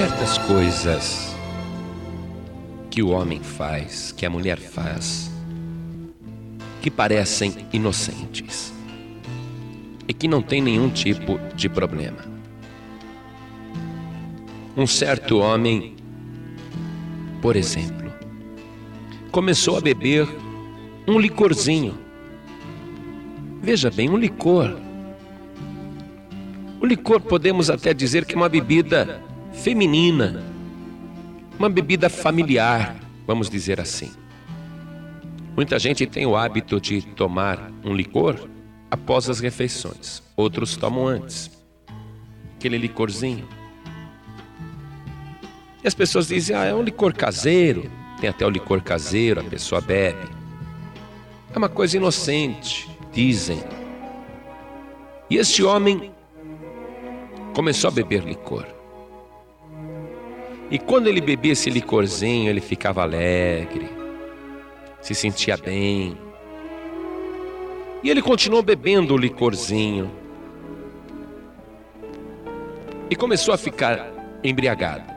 certas coisas que o homem faz, que a mulher faz, que parecem inocentes e que não tem nenhum tipo de problema. Um certo homem, por exemplo, começou a beber um licorzinho. Veja bem, um licor. O licor podemos até dizer que é uma bebida feminina, uma bebida familiar, vamos dizer assim. Muita gente tem o hábito de tomar um licor após as refeições, outros tomam antes. Aquele licorzinho. E as pessoas dizem: ah, é um licor caseiro. Tem até o licor caseiro, a pessoa bebe. É uma coisa inocente, dizem. E este homem começou a beber licor. E quando ele bebia esse licorzinho, ele ficava alegre, se sentia bem. E ele continuou bebendo o licorzinho. E começou a ficar embriagado.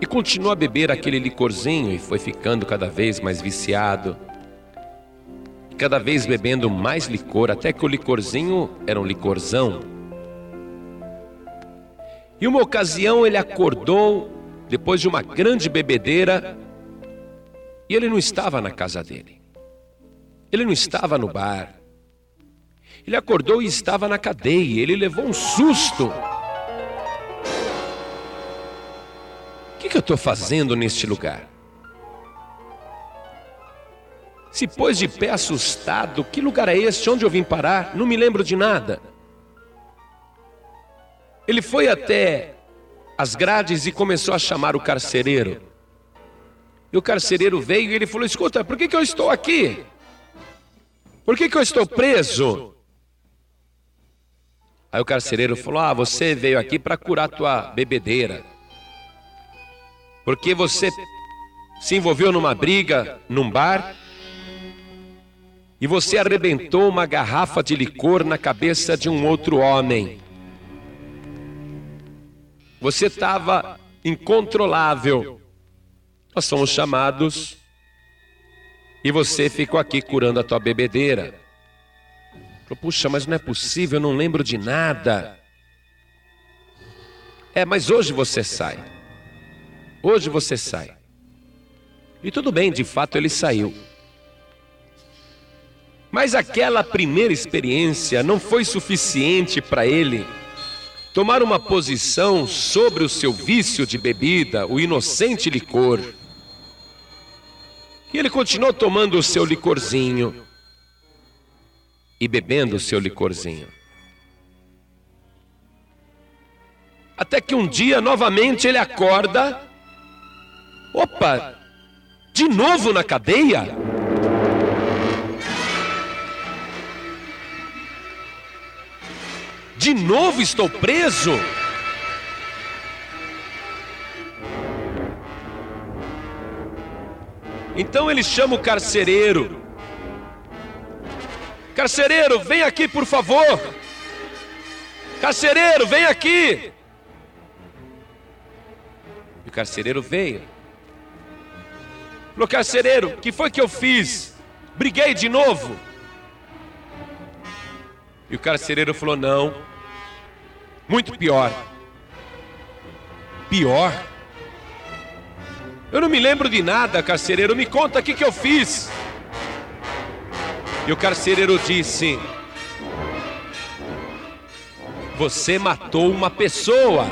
E continuou a beber aquele licorzinho e foi ficando cada vez mais viciado. Cada vez bebendo mais licor, até que o licorzinho era um licorzão. E uma ocasião ele acordou depois de uma grande bebedeira e ele não estava na casa dele. Ele não estava no bar. Ele acordou e estava na cadeia. Ele levou um susto. O que, que eu estou fazendo neste lugar? Se pôs de pé assustado, que lugar é este? Onde eu vim parar? Não me lembro de nada. Ele foi até as grades e começou a chamar o carcereiro. E o carcereiro veio e ele falou: Escuta, por que, que eu estou aqui? Por que, que eu estou preso? Aí o carcereiro falou: Ah, você veio aqui para curar tua bebedeira. Porque você se envolveu numa briga num bar e você arrebentou uma garrafa de licor na cabeça de um outro homem. Você estava incontrolável. Nós somos chamados e você ficou aqui curando a tua bebedeira. Puxa, mas não é possível, eu não lembro de nada. É, mas hoje você sai. Hoje você sai. E tudo bem, de fato ele saiu. Mas aquela primeira experiência não foi suficiente para ele tomar uma posição sobre o seu vício de bebida, o inocente licor. E ele continuou tomando o seu licorzinho e bebendo o seu licorzinho. Até que um dia, novamente, ele acorda. Opa, de novo na cadeia? De novo estou preso? Então ele chama o carcereiro. Carcereiro, vem aqui, por favor. Carcereiro, vem aqui. E o carcereiro veio. Falou, carcereiro, que foi que eu fiz? Briguei de novo. E o carcereiro falou: Não, muito pior. Pior? Eu não me lembro de nada, carcereiro. Me conta o que, que eu fiz. E o carcereiro disse: Você matou uma pessoa.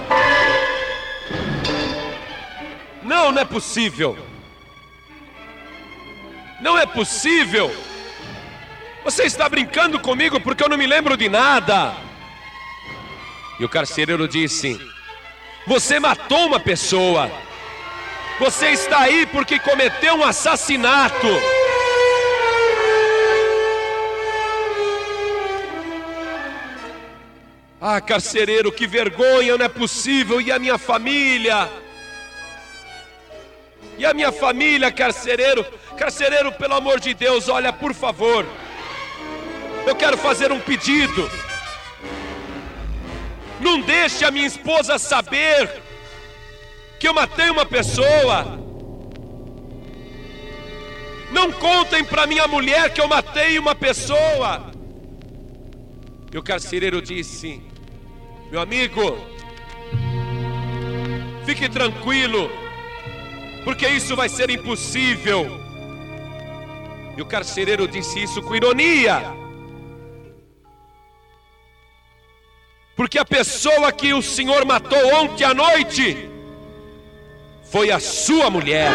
Não, não é possível. Não é possível. Você está brincando comigo porque eu não me lembro de nada. E o carcereiro disse: Você matou uma pessoa. Você está aí porque cometeu um assassinato. Ah, carcereiro, que vergonha, não é possível. E a minha família? E a minha família, carcereiro? Carcereiro, pelo amor de Deus, olha, por favor. Eu quero fazer um pedido. Não deixe a minha esposa saber que eu matei uma pessoa. Não contem para minha mulher que eu matei uma pessoa. E o carcereiro disse: Meu amigo, fique tranquilo, porque isso vai ser impossível. E o carcereiro disse isso com ironia. Porque a pessoa que o Senhor matou ontem à noite foi a sua mulher.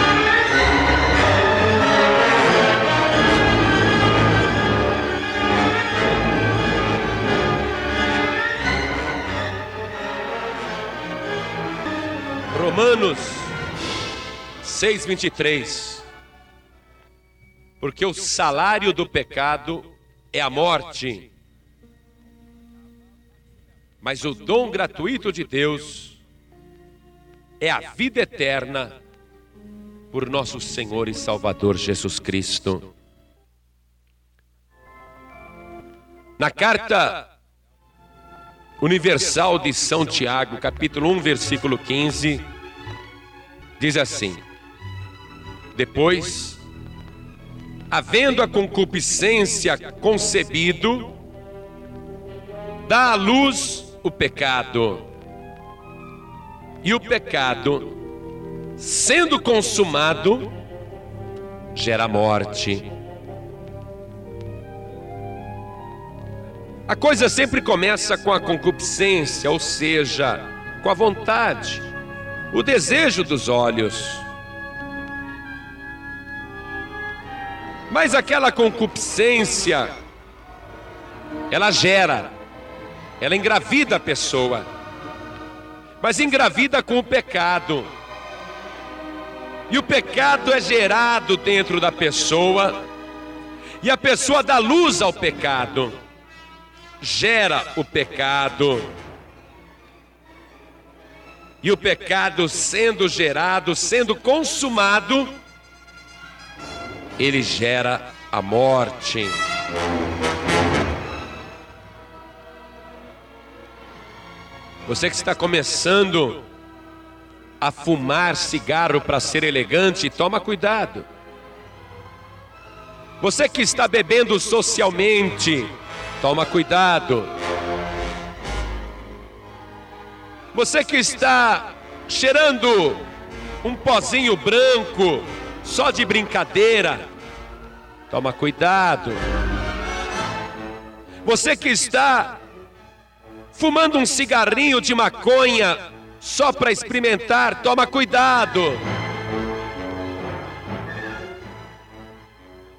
Romanos 6:23 Porque o salário do pecado é a morte mas o dom gratuito de Deus é a vida eterna por nosso Senhor e Salvador Jesus Cristo. Na carta universal de São Tiago, capítulo 1, versículo 15, diz assim: Depois, havendo a concupiscência concebido, dá à luz o pecado. E o pecado, sendo consumado, gera morte. A coisa sempre começa com a concupiscência, ou seja, com a vontade, o desejo dos olhos. Mas aquela concupiscência, ela gera ela engravida a pessoa, mas engravida com o pecado. E o pecado é gerado dentro da pessoa, e a pessoa dá luz ao pecado, gera o pecado. E o pecado sendo gerado, sendo consumado, ele gera a morte. Você que está começando a fumar cigarro para ser elegante, toma cuidado. Você que está bebendo socialmente, toma cuidado. Você que está cheirando um pozinho branco só de brincadeira, toma cuidado. Você que está fumando um cigarrinho de maconha só para experimentar, toma cuidado.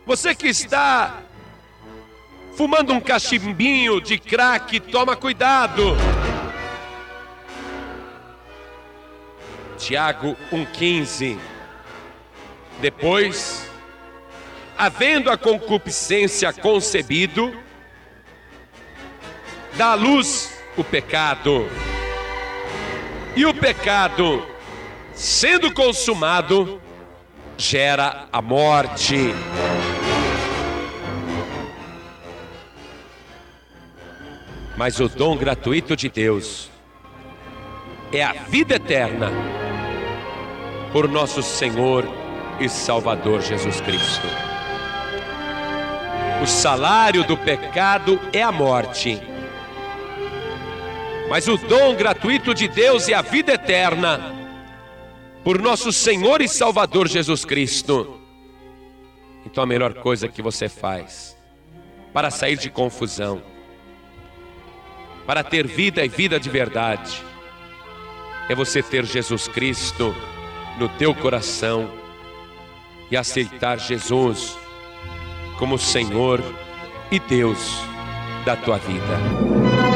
Você que está fumando um cachimbinho de crack, toma cuidado. Tiago 1,15. Depois, havendo a concupiscência concebido, dá luz o pecado. E o pecado, sendo consumado, gera a morte. Mas o dom gratuito de Deus é a vida eterna por nosso Senhor e Salvador Jesus Cristo. O salário do pecado é a morte mas o dom gratuito de Deus é a vida eterna por nosso Senhor e Salvador Jesus Cristo. Então a melhor coisa que você faz para sair de confusão, para ter vida e vida de verdade, é você ter Jesus Cristo no teu coração e aceitar Jesus como Senhor e Deus da tua vida.